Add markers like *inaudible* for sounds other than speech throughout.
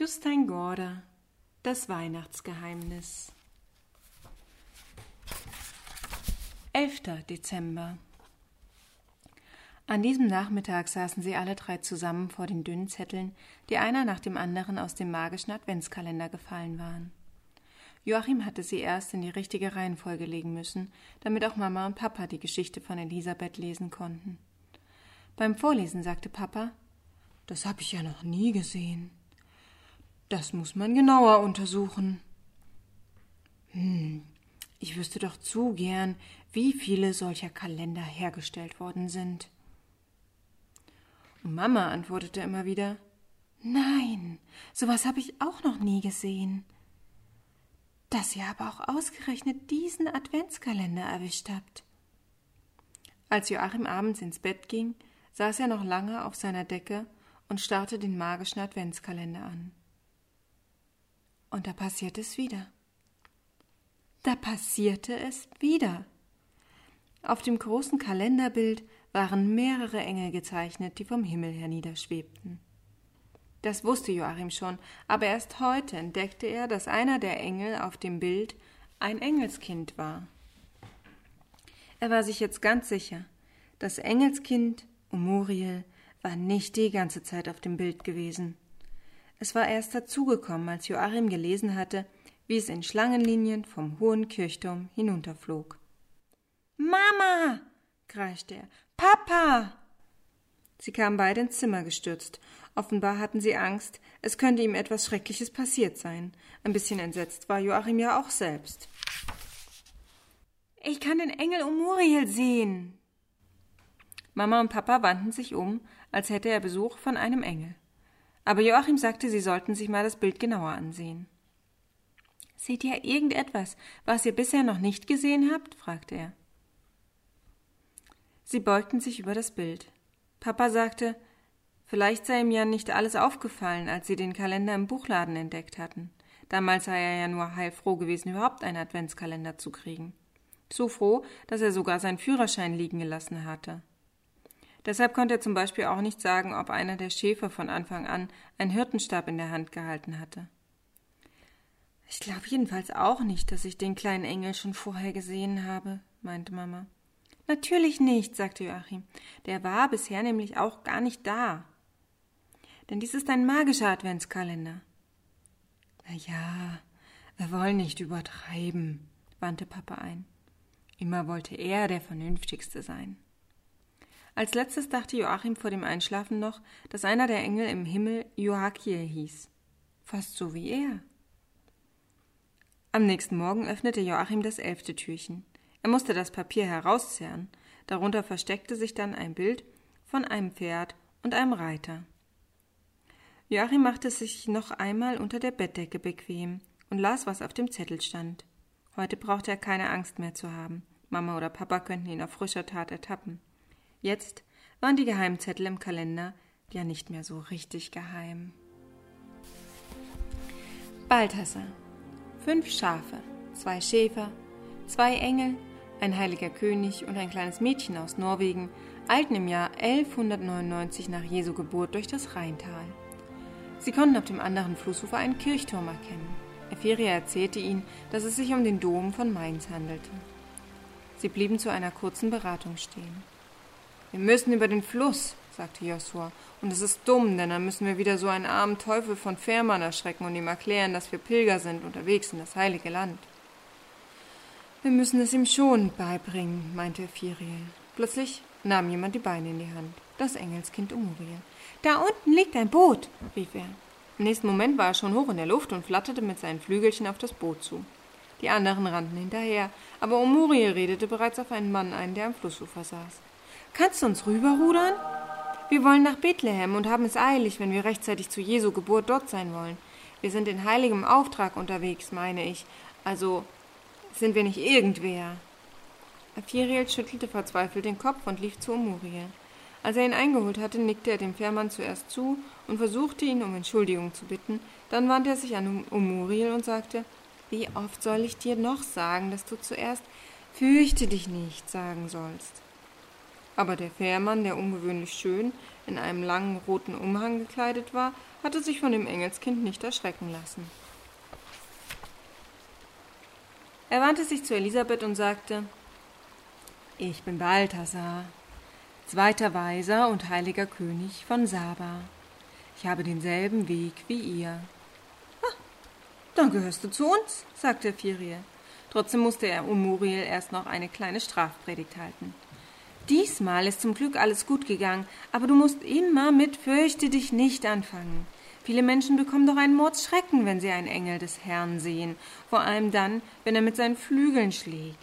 Justein Gorder Das Weihnachtsgeheimnis 11. Dezember An diesem Nachmittag saßen sie alle drei zusammen vor den dünnen Zetteln, die einer nach dem anderen aus dem magischen Adventskalender gefallen waren. Joachim hatte sie erst in die richtige Reihenfolge legen müssen, damit auch Mama und Papa die Geschichte von Elisabeth lesen konnten. Beim Vorlesen sagte Papa Das habe ich ja noch nie gesehen. Das muss man genauer untersuchen. Hm, ich wüsste doch zu gern, wie viele solcher Kalender hergestellt worden sind. Und Mama antwortete immer wieder Nein, sowas habe ich auch noch nie gesehen. Dass ihr aber auch ausgerechnet diesen Adventskalender erwischt habt. Als Joachim abends ins Bett ging, saß er noch lange auf seiner Decke und starrte den magischen Adventskalender an. Und da passierte es wieder. Da passierte es wieder. Auf dem großen Kalenderbild waren mehrere Engel gezeichnet, die vom Himmel herniederschwebten. Das wusste Joachim schon, aber erst heute entdeckte er, dass einer der Engel auf dem Bild ein Engelskind war. Er war sich jetzt ganz sicher, das Engelskind, Umuriel, war nicht die ganze Zeit auf dem Bild gewesen. Es war erst dazugekommen, als Joachim gelesen hatte, wie es in Schlangenlinien vom hohen Kirchturm hinunterflog. Mama! kreischte er. Papa! Sie kamen beide ins Zimmer gestürzt. Offenbar hatten sie Angst, es könnte ihm etwas Schreckliches passiert sein. Ein bisschen entsetzt war Joachim ja auch selbst. Ich kann den Engel um Muriel sehen. Mama und Papa wandten sich um, als hätte er Besuch von einem Engel. Aber Joachim sagte, sie sollten sich mal das Bild genauer ansehen. Seht ihr irgendetwas, was ihr bisher noch nicht gesehen habt? fragte er. Sie beugten sich über das Bild. Papa sagte, vielleicht sei ihm ja nicht alles aufgefallen, als sie den Kalender im Buchladen entdeckt hatten. Damals sei er ja nur heilfroh gewesen, überhaupt einen Adventskalender zu kriegen. So froh, dass er sogar seinen Führerschein liegen gelassen hatte. Deshalb konnte er zum Beispiel auch nicht sagen, ob einer der Schäfer von Anfang an einen Hirtenstab in der Hand gehalten hatte. Ich glaube jedenfalls auch nicht, dass ich den kleinen Engel schon vorher gesehen habe, meinte Mama. Natürlich nicht, sagte Joachim. Der war bisher nämlich auch gar nicht da. Denn dies ist ein magischer Adventskalender. Na ja, wir wollen nicht übertreiben, wandte Papa ein. Immer wollte er der Vernünftigste sein. Als letztes dachte Joachim vor dem Einschlafen noch, dass einer der Engel im Himmel Joachiel hieß. Fast so wie er. Am nächsten Morgen öffnete Joachim das elfte Türchen. Er musste das Papier herauszerren. Darunter versteckte sich dann ein Bild von einem Pferd und einem Reiter. Joachim machte sich noch einmal unter der Bettdecke bequem und las, was auf dem Zettel stand. Heute brauchte er keine Angst mehr zu haben. Mama oder Papa könnten ihn auf frischer Tat ertappen. Jetzt waren die Geheimzettel im Kalender ja nicht mehr so richtig geheim. Balthasar. Fünf Schafe, zwei Schäfer, zwei Engel, ein heiliger König und ein kleines Mädchen aus Norwegen eilten im Jahr 1199 nach Jesu Geburt durch das Rheintal. Sie konnten auf dem anderen Flussufer einen Kirchturm erkennen. Ephemia erzählte ihnen, dass es sich um den Dom von Mainz handelte. Sie blieben zu einer kurzen Beratung stehen. Wir müssen über den Fluss, sagte Josua. Und es ist dumm, denn dann müssen wir wieder so einen armen Teufel von Fährmann erschrecken und ihm erklären, dass wir Pilger sind, unterwegs in das heilige Land. Wir müssen es ihm schon beibringen, meinte Firiel. Plötzlich nahm jemand die Beine in die Hand. Das Engelskind Umuriel. Da unten liegt ein Boot, rief er. Im nächsten Moment war er schon hoch in der Luft und flatterte mit seinen Flügelchen auf das Boot zu. Die anderen rannten hinterher, aber Umuriel redete bereits auf einen Mann ein, der am Flussufer saß. Kannst du uns rüberrudern? Wir wollen nach Bethlehem und haben es eilig, wenn wir rechtzeitig zu Jesu Geburt dort sein wollen. Wir sind in heiligem Auftrag unterwegs, meine ich. Also sind wir nicht irgendwer. Aphiriel schüttelte verzweifelt den Kopf und lief zu Umuriel. Als er ihn eingeholt hatte, nickte er dem Fährmann zuerst zu und versuchte ihn um Entschuldigung zu bitten. Dann wandte er sich an Umuriel und sagte, wie oft soll ich dir noch sagen, dass du zuerst fürchte dich nicht sagen sollst? Aber der Fährmann, der ungewöhnlich schön in einem langen roten Umhang gekleidet war, hatte sich von dem Engelskind nicht erschrecken lassen. Er wandte sich zu Elisabeth und sagte Ich bin Balthasar, zweiter Weiser und heiliger König von Saba. Ich habe denselben Weg wie ihr. Ah, dann gehörst du zu uns, sagte Firie. Trotzdem musste er um Muriel erst noch eine kleine Strafpredigt halten. Diesmal ist zum Glück alles gut gegangen, aber du musst immer mit Fürchte dich nicht anfangen. Viele Menschen bekommen doch einen Mordsschrecken, wenn sie einen Engel des Herrn sehen, vor allem dann, wenn er mit seinen Flügeln schlägt.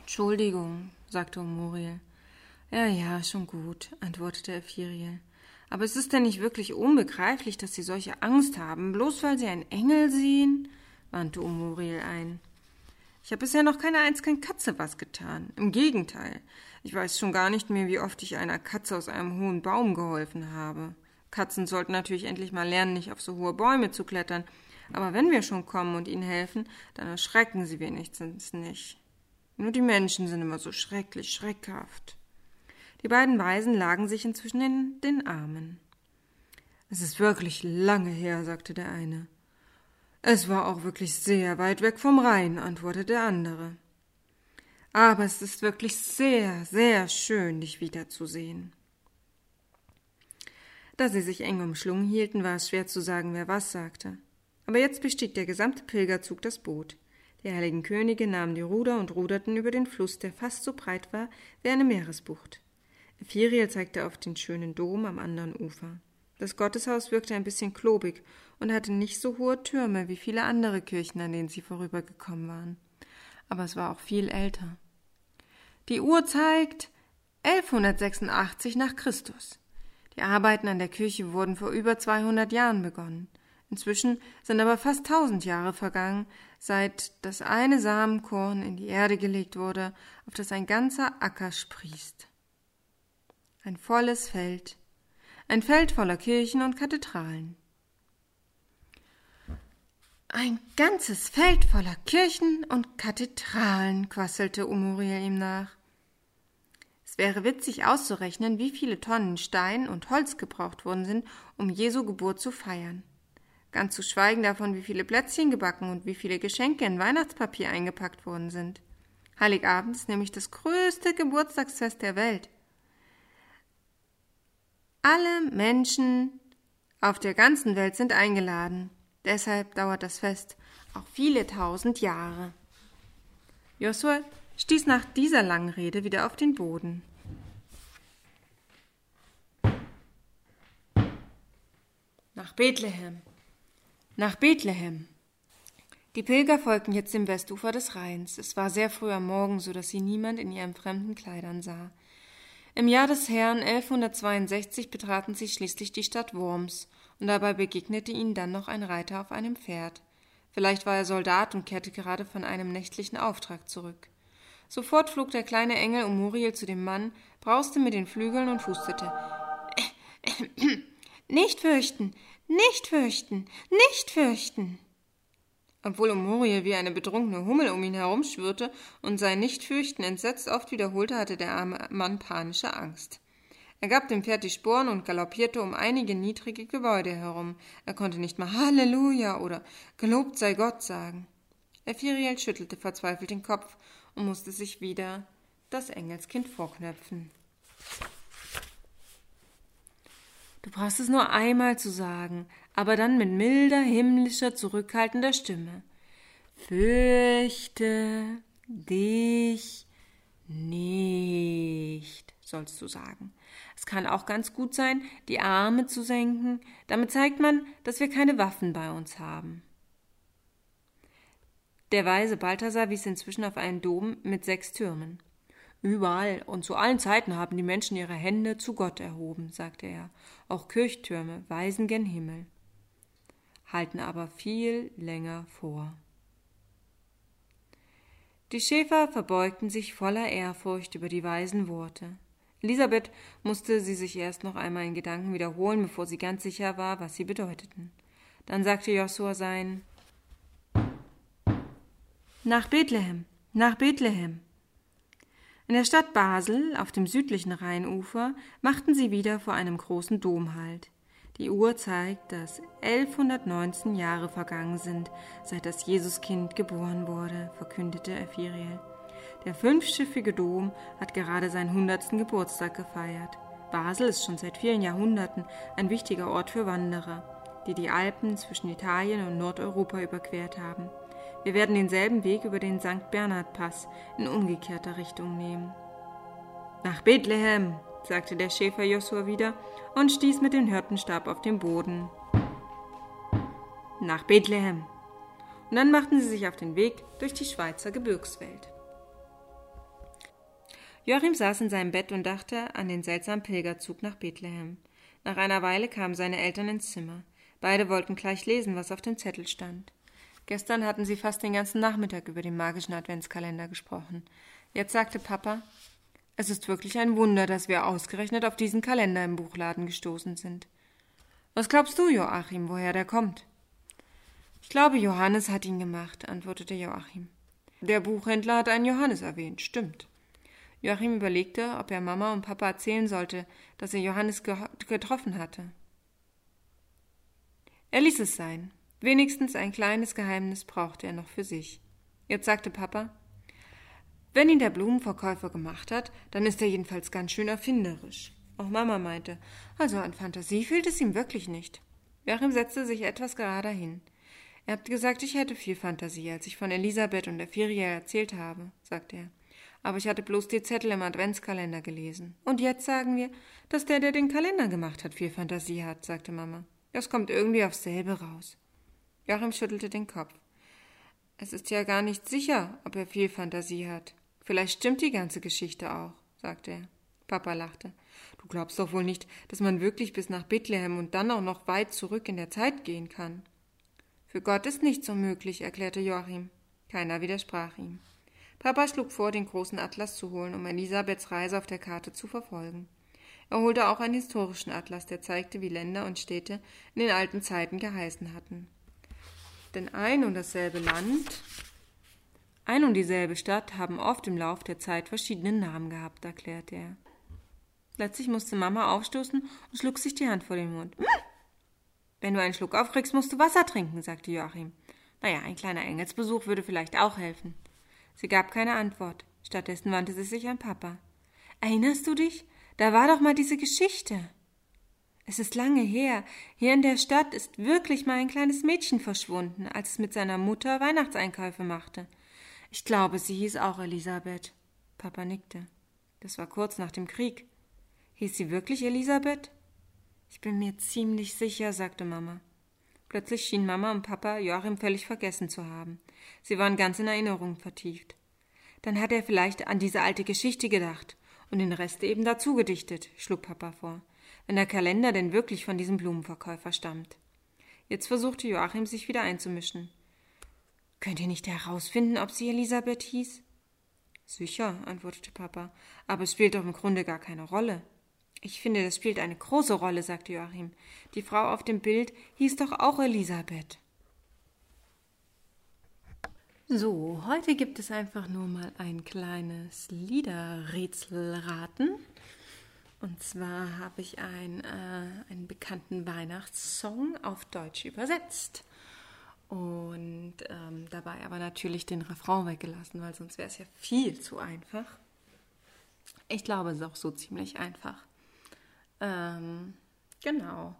Entschuldigung, sagte Muriel. Ja, ja, schon gut, antwortete Ephiriel. Aber es ist denn nicht wirklich unbegreiflich, dass Sie solche Angst haben, bloß weil Sie einen Engel sehen? wandte Umuriel ein. Ich habe bisher noch keiner einzigen Katze was getan. Im Gegenteil. Ich weiß schon gar nicht mehr, wie oft ich einer Katze aus einem hohen Baum geholfen habe. Katzen sollten natürlich endlich mal lernen, nicht auf so hohe Bäume zu klettern. Aber wenn wir schon kommen und ihnen helfen, dann erschrecken sie wenigstens nicht. Nur die Menschen sind immer so schrecklich schreckhaft. Die beiden Weisen lagen sich inzwischen in den Armen. Es ist wirklich lange her, sagte der eine. Es war auch wirklich sehr weit weg vom Rhein, antwortete der andere. Aber es ist wirklich sehr, sehr schön, dich wiederzusehen. Da sie sich eng umschlungen hielten, war es schwer zu sagen, wer was sagte. Aber jetzt bestieg der gesamte Pilgerzug das Boot. Die heiligen Könige nahmen die Ruder und ruderten über den Fluss, der fast so breit war wie eine Meeresbucht. Ephiriel zeigte auf den schönen Dom am anderen Ufer. Das Gotteshaus wirkte ein bisschen klobig und hatte nicht so hohe Türme wie viele andere Kirchen, an denen sie vorübergekommen waren. Aber es war auch viel älter. Die Uhr zeigt 1186 nach Christus. Die Arbeiten an der Kirche wurden vor über 200 Jahren begonnen. Inzwischen sind aber fast tausend Jahre vergangen, seit das eine Samenkorn in die Erde gelegt wurde, auf das ein ganzer Acker sprießt. Ein volles Feld, ein Feld voller Kirchen und Kathedralen. Ein ganzes Feld voller Kirchen und Kathedralen, quasselte Umuriel ihm nach. Es wäre witzig auszurechnen, wie viele Tonnen Stein und Holz gebraucht worden sind, um Jesu Geburt zu feiern. Ganz zu schweigen davon, wie viele Plätzchen gebacken und wie viele Geschenke in Weihnachtspapier eingepackt worden sind. Heiligabend ist nämlich das größte Geburtstagsfest der Welt. Alle Menschen auf der ganzen Welt sind eingeladen. Deshalb dauert das Fest auch viele tausend Jahre. Josua stieß nach dieser langen Rede wieder auf den Boden. Nach Bethlehem. Nach Bethlehem. Die Pilger folgten jetzt dem Westufer des Rheins. Es war sehr früh am Morgen, so dass sie niemand in ihren fremden Kleidern sah. Im Jahr des Herrn 1162 betraten sie schließlich die Stadt Worms, und dabei begegnete ihnen dann noch ein Reiter auf einem Pferd. Vielleicht war er Soldat und kehrte gerade von einem nächtlichen Auftrag zurück. Sofort flog der kleine Engel um Muriel zu dem Mann, brauste mit den Flügeln und hustete. *clears throat* Nicht fürchten, nicht fürchten, nicht fürchten. Obwohl Muriel wie eine betrunkene Hummel um ihn herumschwirrte und sein Nichtfürchten entsetzt oft wiederholte, hatte der arme Mann panische Angst. Er gab dem Pferd die Sporen und galoppierte um einige niedrige Gebäude herum. Er konnte nicht mal Halleluja oder Gelobt sei Gott sagen. Ephiriel schüttelte verzweifelt den Kopf und musste sich wieder das Engelskind vorknöpfen. Du brauchst es nur einmal zu sagen, aber dann mit milder, himmlischer, zurückhaltender Stimme. Fürchte dich nicht, sollst du sagen. Es kann auch ganz gut sein, die Arme zu senken. Damit zeigt man, dass wir keine Waffen bei uns haben. Der weise Balthasar wies inzwischen auf einen Dom mit sechs Türmen. Überall und zu allen Zeiten haben die Menschen ihre Hände zu Gott erhoben, sagte er. Auch Kirchtürme weisen gen Himmel, halten aber viel länger vor. Die Schäfer verbeugten sich voller Ehrfurcht über die weisen Worte. Elisabeth musste sie sich erst noch einmal in Gedanken wiederholen, bevor sie ganz sicher war, was sie bedeuteten. Dann sagte Josua sein Nach Bethlehem, nach Bethlehem. In der Stadt Basel, auf dem südlichen Rheinufer, machten sie wieder vor einem großen Dom Halt. Die Uhr zeigt, dass 1119 Jahre vergangen sind, seit das Jesuskind geboren wurde, verkündete Ephiriel. Der fünfschiffige Dom hat gerade seinen hundertsten Geburtstag gefeiert. Basel ist schon seit vielen Jahrhunderten ein wichtiger Ort für Wanderer, die die Alpen zwischen Italien und Nordeuropa überquert haben. Wir werden denselben Weg über den St. Bernhard-Pass in umgekehrter Richtung nehmen. Nach Bethlehem, sagte der Schäfer Josua wieder und stieß mit dem Hirtenstab auf den Boden. Nach Bethlehem. Und dann machten sie sich auf den Weg durch die Schweizer Gebirgswelt. Joachim saß in seinem Bett und dachte an den seltsamen Pilgerzug nach Bethlehem. Nach einer Weile kamen seine Eltern ins Zimmer. Beide wollten gleich lesen, was auf dem Zettel stand. Gestern hatten sie fast den ganzen Nachmittag über den magischen Adventskalender gesprochen. Jetzt sagte Papa, es ist wirklich ein Wunder, dass wir ausgerechnet auf diesen Kalender im Buchladen gestoßen sind. Was glaubst du, Joachim, woher der kommt? Ich glaube, Johannes hat ihn gemacht, antwortete Joachim. Der Buchhändler hat einen Johannes erwähnt, stimmt. Joachim überlegte, ob er Mama und Papa erzählen sollte, dass er Johannes getroffen hatte. Er ließ es sein. Wenigstens ein kleines Geheimnis brauchte er noch für sich. Jetzt sagte Papa, wenn ihn der Blumenverkäufer gemacht hat, dann ist er jedenfalls ganz schön erfinderisch. Auch Mama meinte, also an Fantasie fehlt es ihm wirklich nicht. Joachim setzte sich etwas gerader hin. Er hat gesagt, ich hätte viel Fantasie, als ich von Elisabeth und der Ferie erzählt habe, sagte er. Aber ich hatte bloß die Zettel im Adventskalender gelesen. Und jetzt sagen wir, dass der, der den Kalender gemacht hat, viel Fantasie hat, sagte Mama. Das kommt irgendwie aufs selbe raus. Joachim schüttelte den Kopf. Es ist ja gar nicht sicher, ob er viel Fantasie hat. Vielleicht stimmt die ganze Geschichte auch, sagte er. Papa lachte. Du glaubst doch wohl nicht, dass man wirklich bis nach Bethlehem und dann auch noch weit zurück in der Zeit gehen kann. Für Gott ist nichts unmöglich, erklärte Joachim. Keiner widersprach ihm. Papa schlug vor, den großen Atlas zu holen, um Elisabeths Reise auf der Karte zu verfolgen. Er holte auch einen historischen Atlas, der zeigte, wie Länder und Städte in den alten Zeiten geheißen hatten. Denn ein und dasselbe Land, ein und dieselbe Stadt haben oft im Lauf der Zeit verschiedene Namen gehabt, erklärte er. Plötzlich musste Mama aufstoßen und schlug sich die Hand vor den Mund. Wenn du einen Schluck aufkriegst, musst du Wasser trinken, sagte Joachim. Naja, ein kleiner Engelsbesuch würde vielleicht auch helfen. Sie gab keine Antwort. Stattdessen wandte sie sich an Papa. Erinnerst du dich? Da war doch mal diese Geschichte. Es ist lange her. Hier in der Stadt ist wirklich mal ein kleines Mädchen verschwunden, als es mit seiner Mutter Weihnachtseinkäufe machte. Ich glaube, sie hieß auch Elisabeth. Papa nickte. Das war kurz nach dem Krieg. Hieß sie wirklich Elisabeth? Ich bin mir ziemlich sicher, sagte Mama. Plötzlich schien Mama und Papa Joachim völlig vergessen zu haben. Sie waren ganz in Erinnerung vertieft. Dann hat er vielleicht an diese alte Geschichte gedacht und den Rest eben dazu gedichtet, schlug Papa vor wenn der Kalender denn wirklich von diesem Blumenverkäufer stammt. Jetzt versuchte Joachim sich wieder einzumischen. Könnt ihr nicht herausfinden, ob sie Elisabeth hieß? Sicher, antwortete Papa, aber es spielt doch im Grunde gar keine Rolle. Ich finde, das spielt eine große Rolle, sagte Joachim. Die Frau auf dem Bild hieß doch auch Elisabeth. So, heute gibt es einfach nur mal ein kleines Liederrätselraten. Und zwar habe ich ein, äh, einen bekannten Weihnachtssong auf Deutsch übersetzt. Und ähm, dabei aber natürlich den Refrain weggelassen, weil sonst wäre es ja viel zu einfach. Ich glaube, es ist auch so ziemlich einfach. Ähm, genau.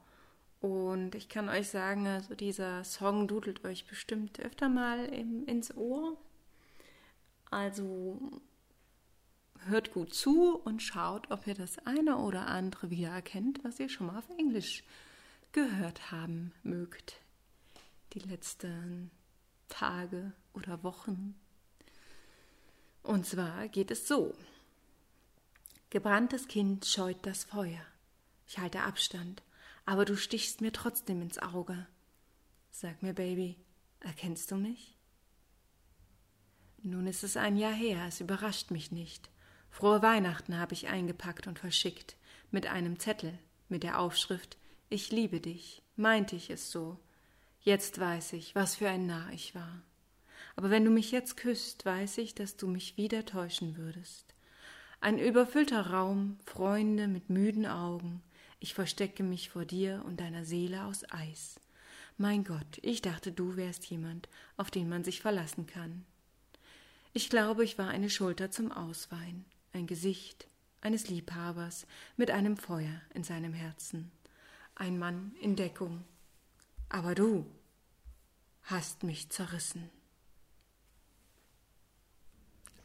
Und ich kann euch sagen, also dieser Song dudelt euch bestimmt öfter mal im, ins Ohr. Also hört gut zu und schaut, ob ihr das eine oder andere wiedererkennt, was ihr schon mal auf Englisch gehört haben mögt. Die letzten Tage oder Wochen. Und zwar geht es so. Gebranntes Kind scheut das Feuer. Ich halte Abstand, aber du stichst mir trotzdem ins Auge. Sag mir, Baby, erkennst du mich? Nun ist es ein Jahr her, es überrascht mich nicht. Frohe Weihnachten habe ich eingepackt und verschickt, mit einem Zettel, mit der Aufschrift Ich liebe dich, meinte ich es so. Jetzt weiß ich, was für ein Narr ich war. Aber wenn du mich jetzt küsst, weiß ich, dass du mich wieder täuschen würdest. Ein überfüllter Raum, Freunde mit müden Augen. Ich verstecke mich vor dir und deiner Seele aus Eis. Mein Gott, ich dachte, du wärst jemand, auf den man sich verlassen kann. Ich glaube, ich war eine Schulter zum Ausweinen, ein Gesicht eines Liebhabers mit einem Feuer in seinem Herzen, ein Mann in Deckung. Aber du hast mich zerrissen.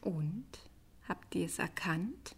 Und? Habt ihr es erkannt?